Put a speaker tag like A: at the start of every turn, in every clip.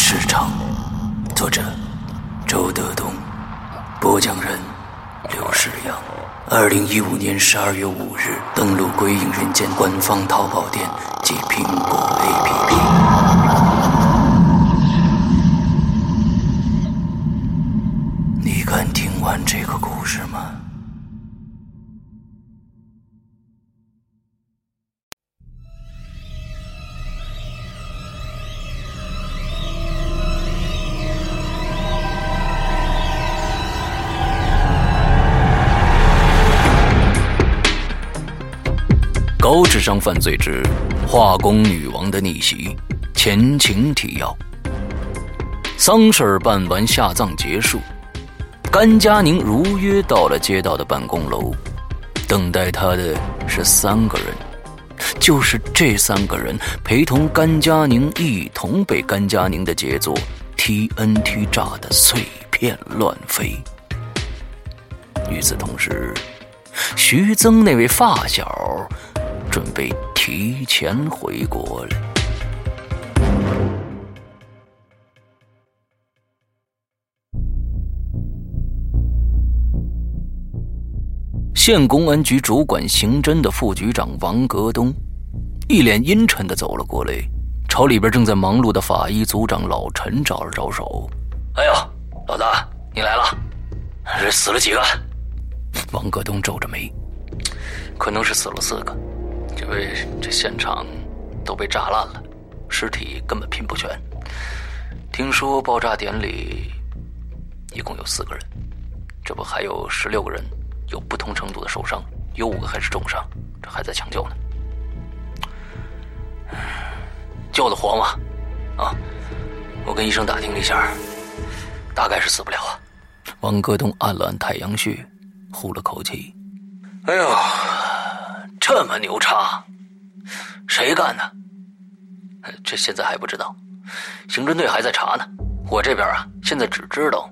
A: 市场，作者周德东，播讲人刘世阳。二零一五年十二月五日，登录《鬼影人间》官方淘宝店及苹果 APP。你敢听完这个故事吗？智商犯罪之化工女王的逆袭前情提要：丧事办完，下葬结束，甘佳宁如约到了街道的办公楼，等待他的是三个人，就是这三个人陪同甘佳宁一同被甘佳宁的杰作 TNT 炸得碎片乱飞。与此同时，徐增那位发小。准备提前回国了。县公安局主管刑侦的副局长王格东，一脸阴沉的走了过来，朝里边正在忙碌的法医组长老陈招了招手：“
B: 哎呦，老大，你来了！这死了几个？”
A: 王格东皱着眉：“可能是死了四个。”因为这现场都被炸烂了，尸体根本拼不全。听说爆炸点里一共有四个人，这不还有十六个人有不同程度的受伤，有五个还是重伤，这还在抢救呢。
B: 救得活吗？啊，我跟医生打听了一下，大概是死不了啊。
A: 王戈东按了按太阳穴，呼了口气：“
B: 哎呦，这么牛叉，谁干的？这现在还不知道，刑侦队还在查呢。我这边啊，现在只知道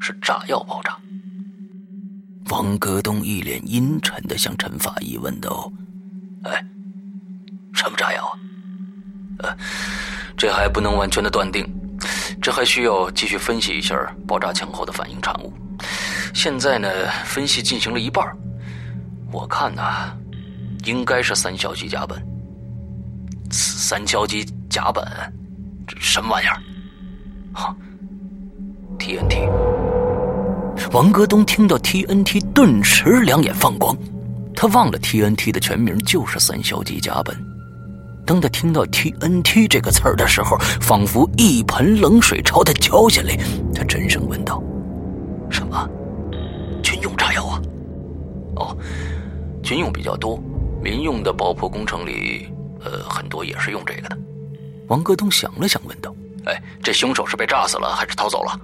B: 是炸药爆炸。”
A: 王格东一脸阴沉的向陈法医问道：“
B: 哎，什么炸药啊？呃，这还不能完全的断定。”这还需要继续分析一下爆炸前后的反应产物。现在呢，分析进行了一半，我看呢，应该是三硝基甲苯。三硝基甲苯，这什么玩意儿？哈，TNT。
A: 王戈东听到 TNT，顿时两眼放光，他忘了 TNT 的全名就是三硝基甲苯。当他听到 TNT 这个词儿的时候，仿佛一盆冷水朝他浇下来。他沉声问道：“
B: 什么？军用炸药啊？哦，军用比较多，民用的爆破工程里，呃，很多也是用这个的。”
A: 王戈东想了想，问道：“
B: 哎，这凶手是被炸死了还是逃走了？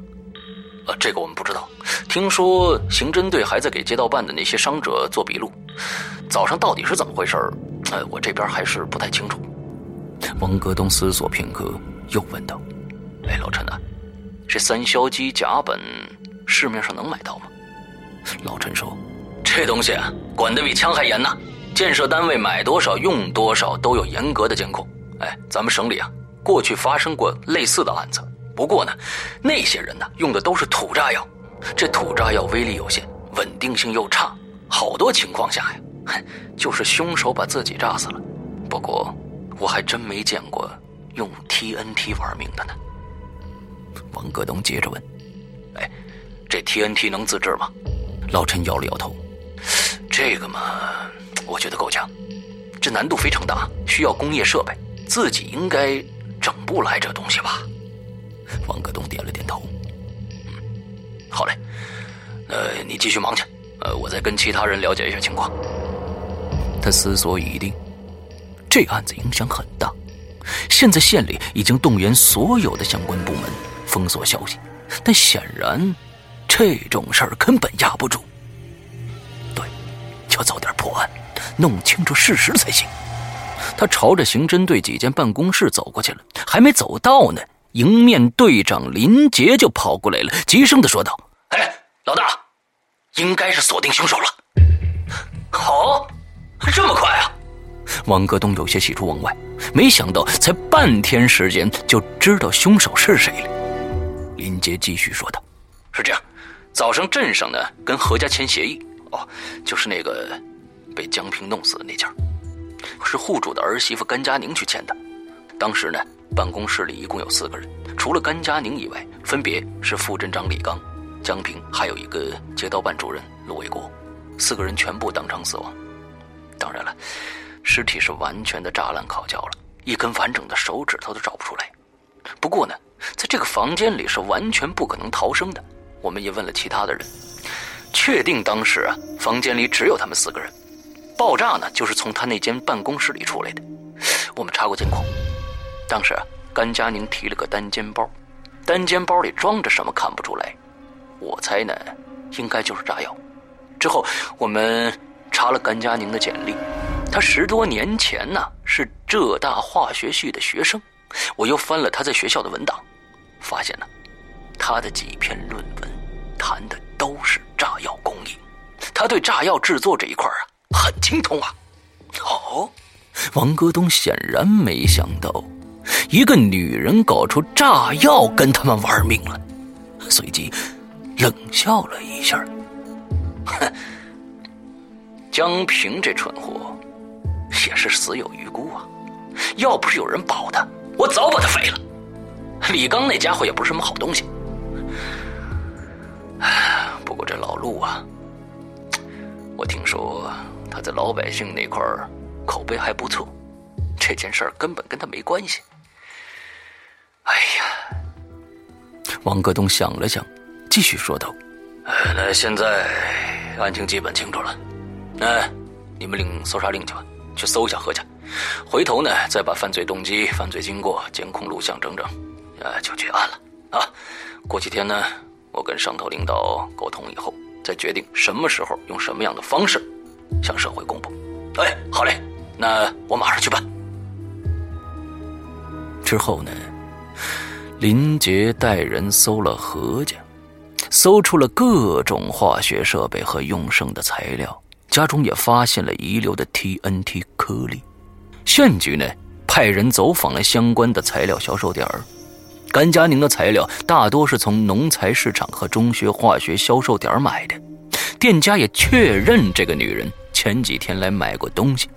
B: 呃，这个我们不知道。听说刑侦队还在给街道办的那些伤者做笔录。早上到底是怎么回事？呃，我这边还是不太清楚。”
A: 王戈东思索片刻，又问道：“
B: 哎，老陈呐，这三硝基甲苯市面上能买到吗？”
A: 老陈说：“
B: 这东西啊，管得比枪还严呢。建设单位买多少用多少都有严格的监控。哎，咱们省里啊，过去发生过类似的案子，不过呢，那些人呢用的都是土炸药，这土炸药威力有限，稳定性又差，好多情况下呀，就是凶手把自己炸死了。不过……”我还真没见过用 TNT 玩命的呢。
A: 王戈东接着问：“
B: 哎，这 TNT 能自制吗？”
A: 老陈摇了摇头：“
B: 这个嘛，我觉得够呛，这难度非常大，需要工业设备，自己应该整不来这东西吧？”
A: 王戈东点了点头：“
B: 嗯，好嘞，呃，你继续忙去，呃，我再跟其他人了解一下情况。”
A: 他思索已定。这案子影响很大，现在县里已经动员所有的相关部门封锁消息，但显然这种事儿根本压不住。对，就早点破案，弄清楚事实才行。他朝着刑侦队几间办公室走过去了，还没走到呢，迎面队长林杰就跑过来了，急声的说道：“
B: 哎，老大，应该是锁定凶手了。好，这么快啊！”
A: 王戈东有些喜出望外，没想到才半天时间就知道凶手是谁了。林杰继续说道：“
B: 是这样，早上镇上呢跟何家签协议，哦，就是那个被江平弄死的那家，是户主的儿媳妇甘佳宁去签的。当时呢，办公室里一共有四个人，除了甘佳宁以外，分别是副镇长李刚、江平，还有一个街道办主任卢卫国，四个人全部当场死亡。当然了。”尸体是完全的炸烂烤焦了，一根完整的手指头都找不出来。不过呢，在这个房间里是完全不可能逃生的。我们也问了其他的人，确定当时啊，房间里只有他们四个人。爆炸呢，就是从他那间办公室里出来的。我们查过监控，当时啊甘佳宁提了个单肩包，单肩包里装着什么看不出来。我猜呢，应该就是炸药。之后我们查了甘佳宁的简历。他十多年前呢是浙大化学系的学生，我又翻了他在学校的文档，发现呢，他的几篇论文谈的都是炸药工艺，他对炸药制作这一块啊很精通啊。
A: 哦，王戈东显然没想到，一个女人搞出炸药跟他们玩命了，随即冷笑了一下，
B: 哼，江平这蠢货。也是死有余辜啊！要不是有人保他，我早把他废了。李刚那家伙也不是什么好东西。不过这老陆啊，我听说他在老百姓那块口碑还不错，这件事儿根本跟他没关系。哎呀，
A: 王戈东想了想，继续说道：“
B: 那现在案情基本清楚了，那你们领搜查令去吧。”去搜一下何家，回头呢再把犯罪动机、犯罪经过、监控录像整整，呃，就结案了啊！过几天呢，我跟上头领导沟通以后，再决定什么时候用什么样的方式向社会公布。哎，好嘞，那我马上去办。之后呢，林杰带人搜了何家，搜出了各种化学设备和用剩的材料，家中也发现了遗留的 TNT 颗粒。县局呢，派人走访了相关的材料销售点儿。甘佳宁的材料大多是从农材市场和中学化学销售点买的，店家也确认这个女人前几天来买过东西。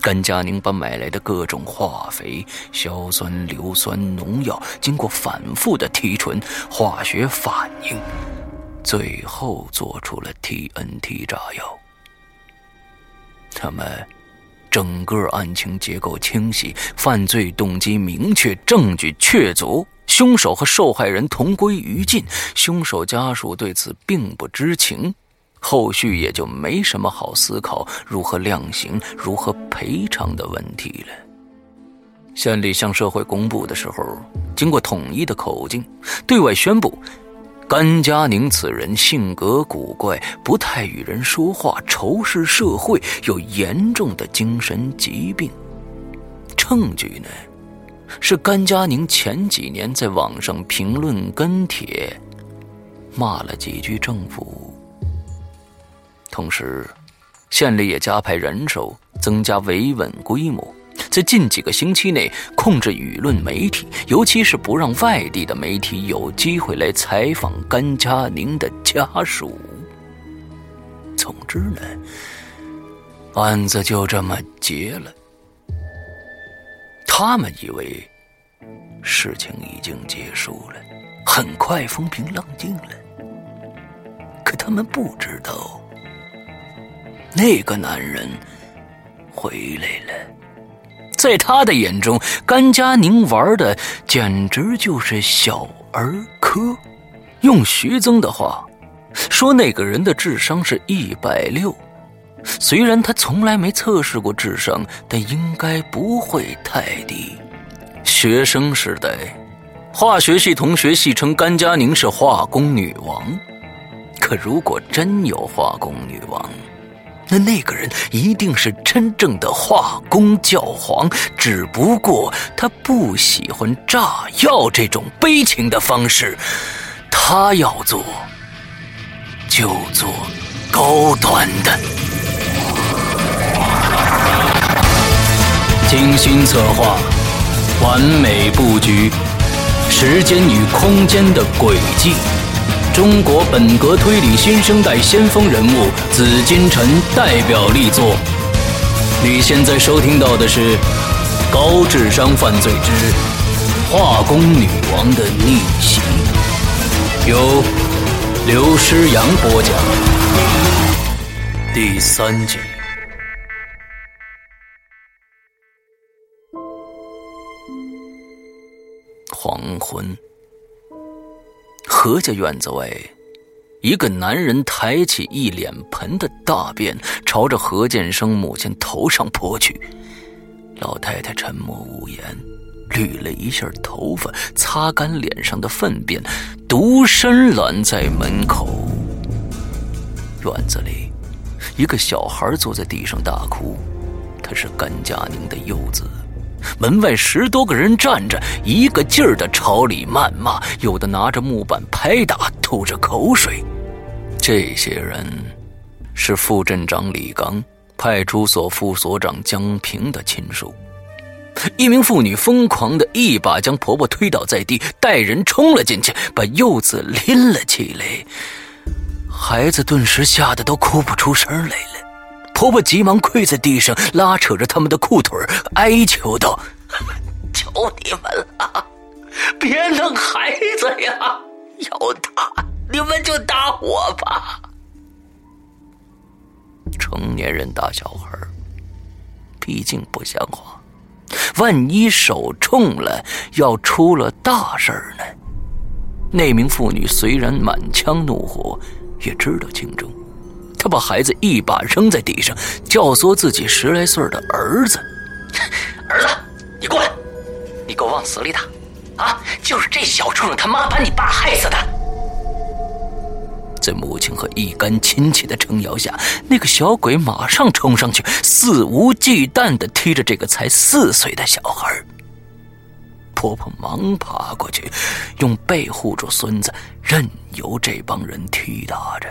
B: 甘佳宁把买来的各种化肥、硝酸、硫酸、农药，经过反复的提纯、化学反应，最后做出了 TNT 炸药。那么，整个案情结构清晰，犯罪动机明确，证据确凿，凶手和受害人同归于尽，凶手家属对此并不知情，后续也就没什么好思考如何量刑、如何赔偿的问题了。县里向社会公布的时候，经过统一的口径，对外宣布。甘佳宁此人性格古怪，不太与人说话，仇视社会，有严重的精神疾病。证据呢，是甘佳宁前几年在网上评论跟帖，骂了几句政府。同时，县里也加派人手，增加维稳规模。在近几个星期内控制舆论媒体，尤其是不让外地的媒体有机会来采访甘佳宁的家属。总之呢，案子就这么结了。他们以为事情已经结束了，很快风平浪静了。可他们不知道，那个男人回来了。在他的眼中，甘佳宁玩的简直就是小儿科。用徐增的话说，那个人的智商是一百六。虽然他从来没测试过智商，但应该不会太低。学生时代，化学系同学戏称甘佳宁是化工女王。可如果真有化工女王，那那个人一定是真正的化工教皇，只不过他不喜欢炸药这种悲情的方式，他要做就做高端的。精心策划，完美布局，时间与空间的轨迹。中国本格推理新生代先锋人物紫金陈代表力作。你现在收听到的是《高智商犯罪之化工女王的逆袭》，由刘诗阳播讲，第三集。黄昏。何家院子外，一个男人抬起一脸盆的大便，朝着何建生母亲头上泼去。老太太沉默无言，捋了一下头发，擦干脸上的粪便，独身拦在门口。院子里，一个小孩坐在地上大哭，他是甘佳宁的幼子。门外十多个人站着，一个劲儿的朝里谩骂，有的拿着木板拍打，吐着口水。这些人是副镇长李刚、派出所副所长江平的亲属。一名妇女疯狂的一把将婆婆推倒在地，带人冲了进去，把幼子拎了起来。孩子顿时吓得都哭不出声来。婆婆急忙跪在地上，拉扯着他们的裤腿，哀求道：“ 求你们了，别弄孩子呀！要打你们就打我吧。成年人打小孩，毕竟不像话。万一手冲了，要出了大事呢？”那名妇女虽然满腔怒火，也知道轻重。他把孩子一把扔在地上，教唆自己十来岁的儿子：“ 儿子，你过来，你给我往死里打！啊，就是这小畜生他妈把你爸害死的。
A: 在母亲和一干亲戚的撑腰下，那个小鬼马上冲上去，肆无忌惮的踢着这个才四岁的小孩。婆婆忙爬过去，用背护住孙子，任由这帮人踢打着。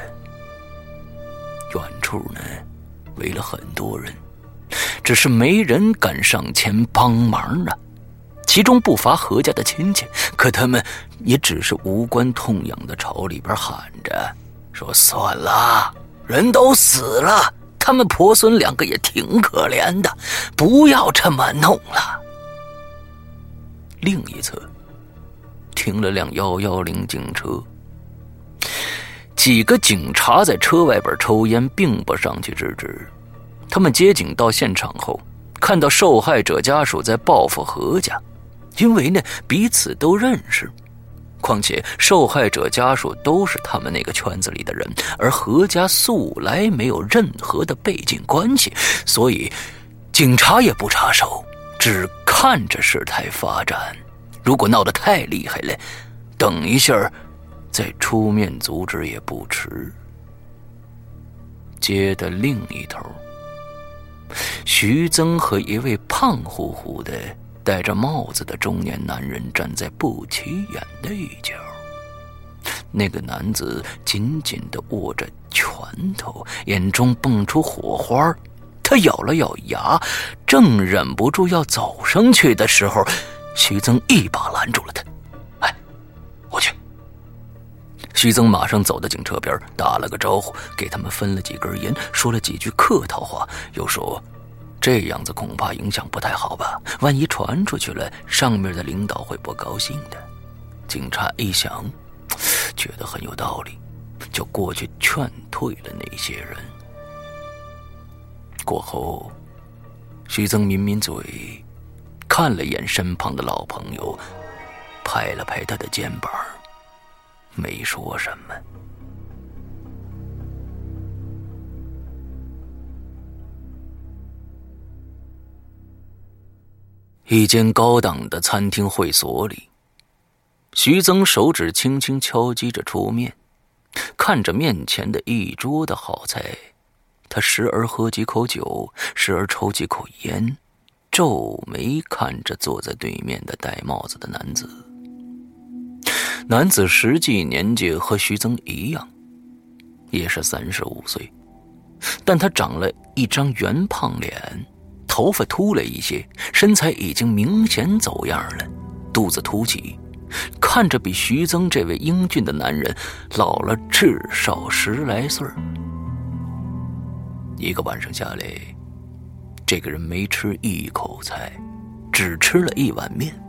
A: 远处呢，围了很多人，只是没人敢上前帮忙啊。其中不乏何家的亲戚，可他们也只是无关痛痒的朝里边喊着：“说算了，人都死了，他们婆孙两个也挺可怜的，不要这么弄了。”另一侧停了辆幺幺零警车，几个警察在车外边抽烟，并不上去制止。他们接警到现场后，看到受害者家属在报复何家，因为呢彼此都认识，况且受害者家属都是他们那个圈子里的人，而何家素来没有任何的背景关系，所以警察也不插手。只看着事态发展，如果闹得太厉害了，等一下再出面阻止也不迟。街的另一头，徐增和一位胖乎乎的、戴着帽子的中年男人站在不起眼的一角。那个男子紧紧的握着拳头，眼中蹦出火花。他咬了咬牙，正忍不住要走上去的时候，徐增一把拦住了他。“徐增马上走到警车边，打了个招呼，给他们分了几根烟，说了几句客套话，又说：“这样子恐怕影响不太好吧？万一传出去了，上面的领导会不高兴的。”警察一想，觉得很有道理，就过去劝退了那些人。过后，徐增抿抿嘴，看了眼身旁的老朋友，拍了拍他的肩膀，没说什么。一间高档的餐厅会所里，徐增手指轻轻敲击着桌面，看着面前的一桌的好菜。他时而喝几口酒，时而抽几口烟，皱眉看着坐在对面的戴帽子的男子。男子实际年纪和徐增一样，也是三十五岁，但他长了一张圆胖脸，头发秃了一些，身材已经明显走样了，肚子凸起，看着比徐增这位英俊的男人老了至少十来岁一个晚上下来，这个人没吃一口菜，只吃了一碗面。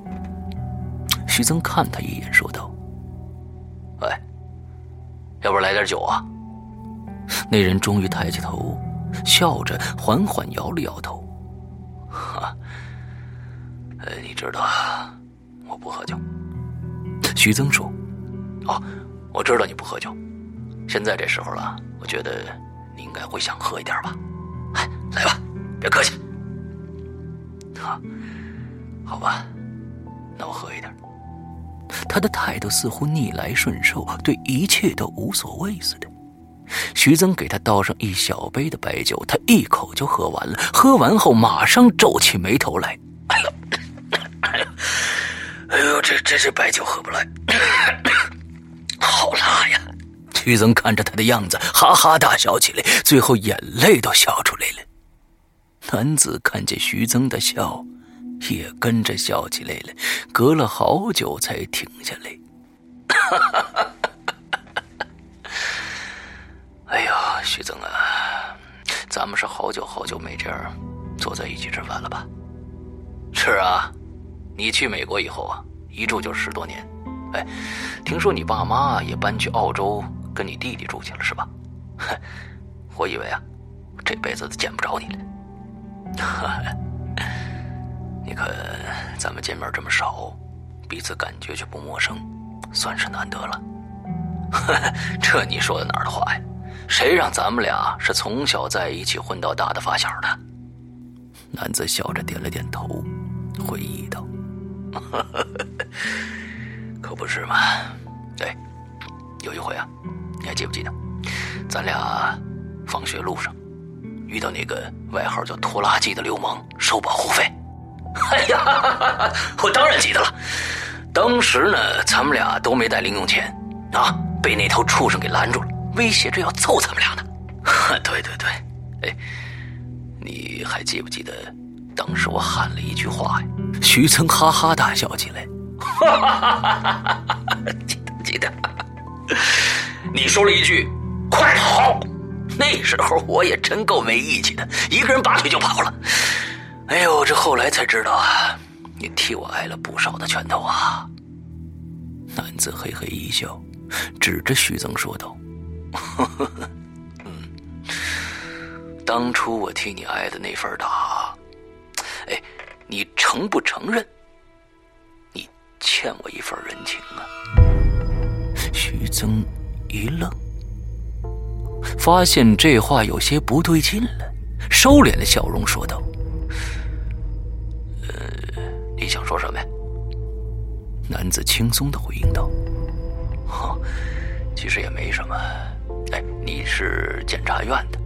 A: 徐增看他一眼，说道：“喂，要不来点酒啊？” 那人终于抬起头，笑着缓缓摇了摇头：“哈，呃，你知道我不喝酒。”徐增说：“哦，我知道你不喝酒。现在这时候了，我觉得。”你应该会想喝一点吧？哎，来吧，别客气。啊，好吧，那我喝一点。他的态度似乎逆来顺受，对一切都无所谓似的。徐增给他倒上一小杯的白酒，他一口就喝完了。喝完后，马上皱起眉头来。哎呦，哎呦，这这这白酒喝不来，好辣呀！徐增看着他的样子，哈哈大笑起来，最后眼泪都笑出来了。男子看见徐增的笑，也跟着笑起来了，隔了好久才停下来。哎呀，徐增啊，咱们是好久好久没这样坐在一起吃饭了吧？是啊，你去美国以后啊，一住就十多年。哎，听说你爸妈也搬去澳洲。跟你弟弟住去了是吧？哼，我以为啊，这辈子都见不着你了。你看，咱们见面这么少，彼此感觉却不陌生，算是难得了。这你说的哪儿的话呀？谁让咱们俩是从小在一起混到大的发小的？男子笑着点了点头，回忆道：“
B: 可不是嘛。对，有一回啊，你还记不记得，咱俩放学路上遇到那个外号叫拖拉机的流氓收保护费？哎呀，我当然记得了。当时呢，咱们俩都没带零用钱啊，被那头畜生给拦住了，威胁着要揍咱们俩呢。对对对，哎，你还记不记得当时我喊了一句话呀？
A: 徐曾哈哈大笑起来。哈哈哈哈
B: 哈！记得记得，你说了一句“快跑”，那时候我也真够没义气的，一个人拔腿就跑了。哎呦，这后来才知道啊，你替我挨了不少的拳头啊！
A: 男子嘿嘿一笑，指着徐增说道：“呵呵呵
B: 嗯，当初我替你挨的那份打，哎，你承不承认？”你欠我一份人情啊！
A: 徐增一愣，发现这话有些不对劲了，收敛了笑容说道：“，
B: 你想说什么呀？”
A: 男子轻松的回应道：“
B: 哈，其实也没什么。哎，你是检察院的，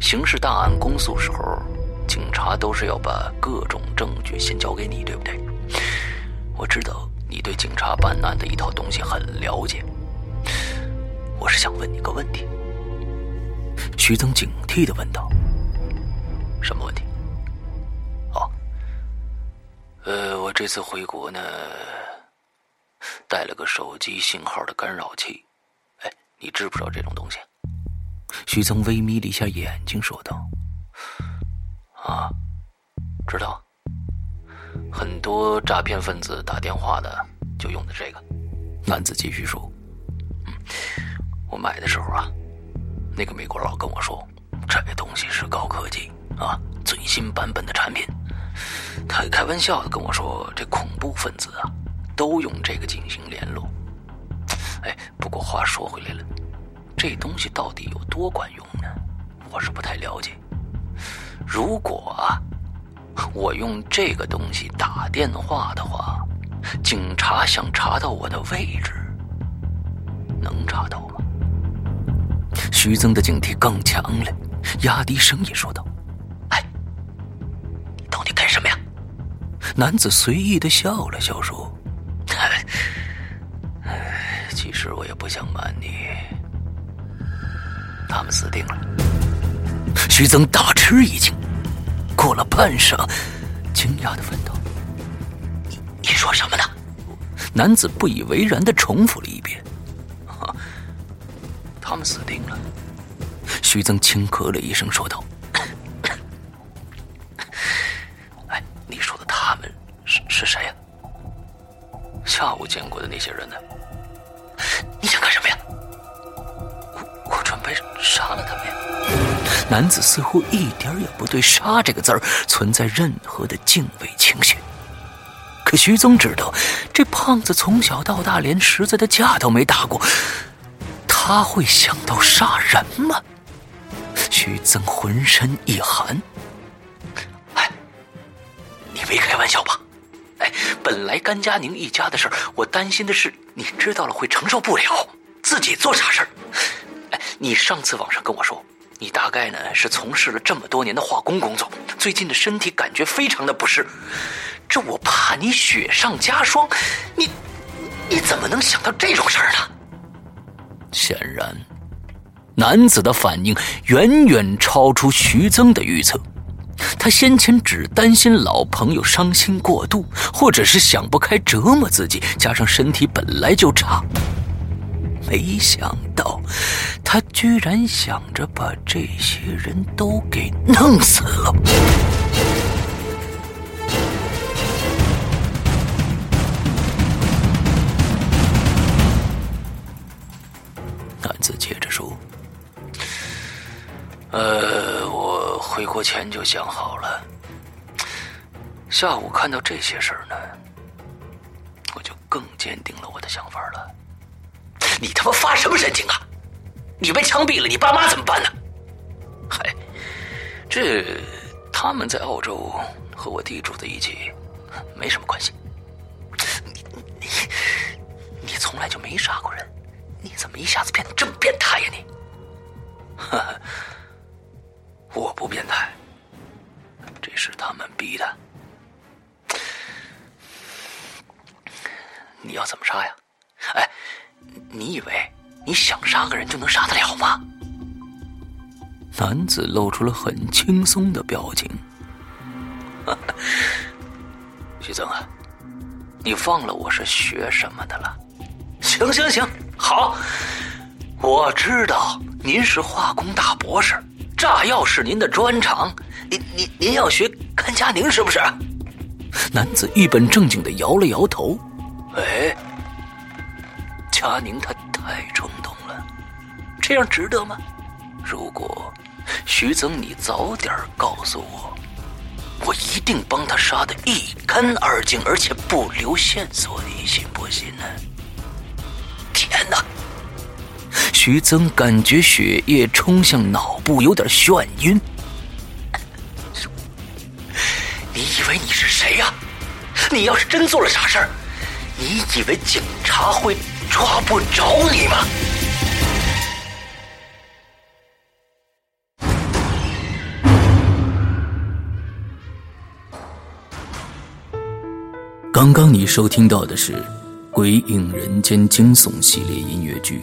B: 刑事档案公诉时候，警察都是要把各种证据先交给你，对不对？”我知道你对警察办案的一套东西很了解，我是想问你个问题。
A: 徐增警惕的问道：“
B: 什么问题？”“这次回国呢，带了个手机信号的干扰器。哎，你知不知道这种东西？”
A: 徐增微眯了一下眼睛，说道：“
B: 啊，知道。”很多诈骗分子打电话的就用的这个，
A: 男子继续说：“，
B: 我买的时候啊，那个美国佬跟我说，这东西是高科技啊，最新版本的产品。他开玩笑的跟我说，这恐怖分子啊，都用这个进行联络。哎，不过话说回来了，这东西到底有多管用呢？我是不太了解。如果啊……”我用这个东西打电话的话，警察想查到我的位置，能查到吗？
A: 徐增的警惕更强了，压低声音说道：“男子随意的笑了笑说：“，
B: 其实我也不想瞒你，他们死定了。”
A: 徐增大吃一惊。过了半晌，惊讶的问道：“
B: 你你说什么呢？”
A: 男子不以为然的重复了一遍：“
B: 他们死定了。”
A: 徐增轻咳了一声，说道：“
B: 是谁呀？下午见过的那些人呢？你想干什么呀？我我准备杀了他们呀！”
A: 男子似乎一点也不对“杀”这个字儿存在任何的敬畏情绪，可徐增知道，这胖子从小到大连实在的架都没打过，他会想到杀人吗？徐增浑身一寒。
B: 哎，你没开玩笑吧？哎，本来甘佳宁一家的事儿，我担心的是你知道了会承受不了，自己做傻事儿。哎，你上次网上跟我说。你大概呢是从事了这么多年的化工工作，最近的身体感觉非常的不适，这我怕你雪上加霜，你你怎么能想到这种事儿呢？
A: 显然，男子的反应远远超出徐增的预测，他先前只担心老朋友伤心过度，或者是想不开折磨自己，加上身体本来就差。没想到，他居然想着把这些人都给弄死了。男子接着说：“
B: 呃，回国前就想好了，下午看到这些事儿呢，我就更坚定了我的想法了。”你他妈发什么神经啊！你被枪毙了，你爸妈怎么办呢？嗨，这他们在澳洲和我弟住在一起，没什么关系。你你你从来就没杀过人，你怎么一下子变得这么变态呀你？哈哈，我不变态，这是他们逼的。你要怎么杀呀？哎，你以为你想杀个人就能杀得了吗？
A: 男子露出了很轻松的表情。
B: 徐增啊，你忘了我是学什么的了？行行行，好，我知道您是化工大博士，炸药是您的专长。您您您要学甘佳宁是不是？
A: 男子一本正经的摇了摇头。
B: 哎，佳宁他太冲动了，这样值得吗？如果徐增你早点告诉我，我一定帮他杀的一干二净，而且不留线索，你信不信呢？天哪！
A: 徐增感觉血液冲向脑部，有点眩晕。
B: 你以为你是谁呀？你要是真做了傻事儿，你以为警察会抓不着你吗？
A: 刚刚你收听到的是《鬼影人间》惊悚系列音乐剧，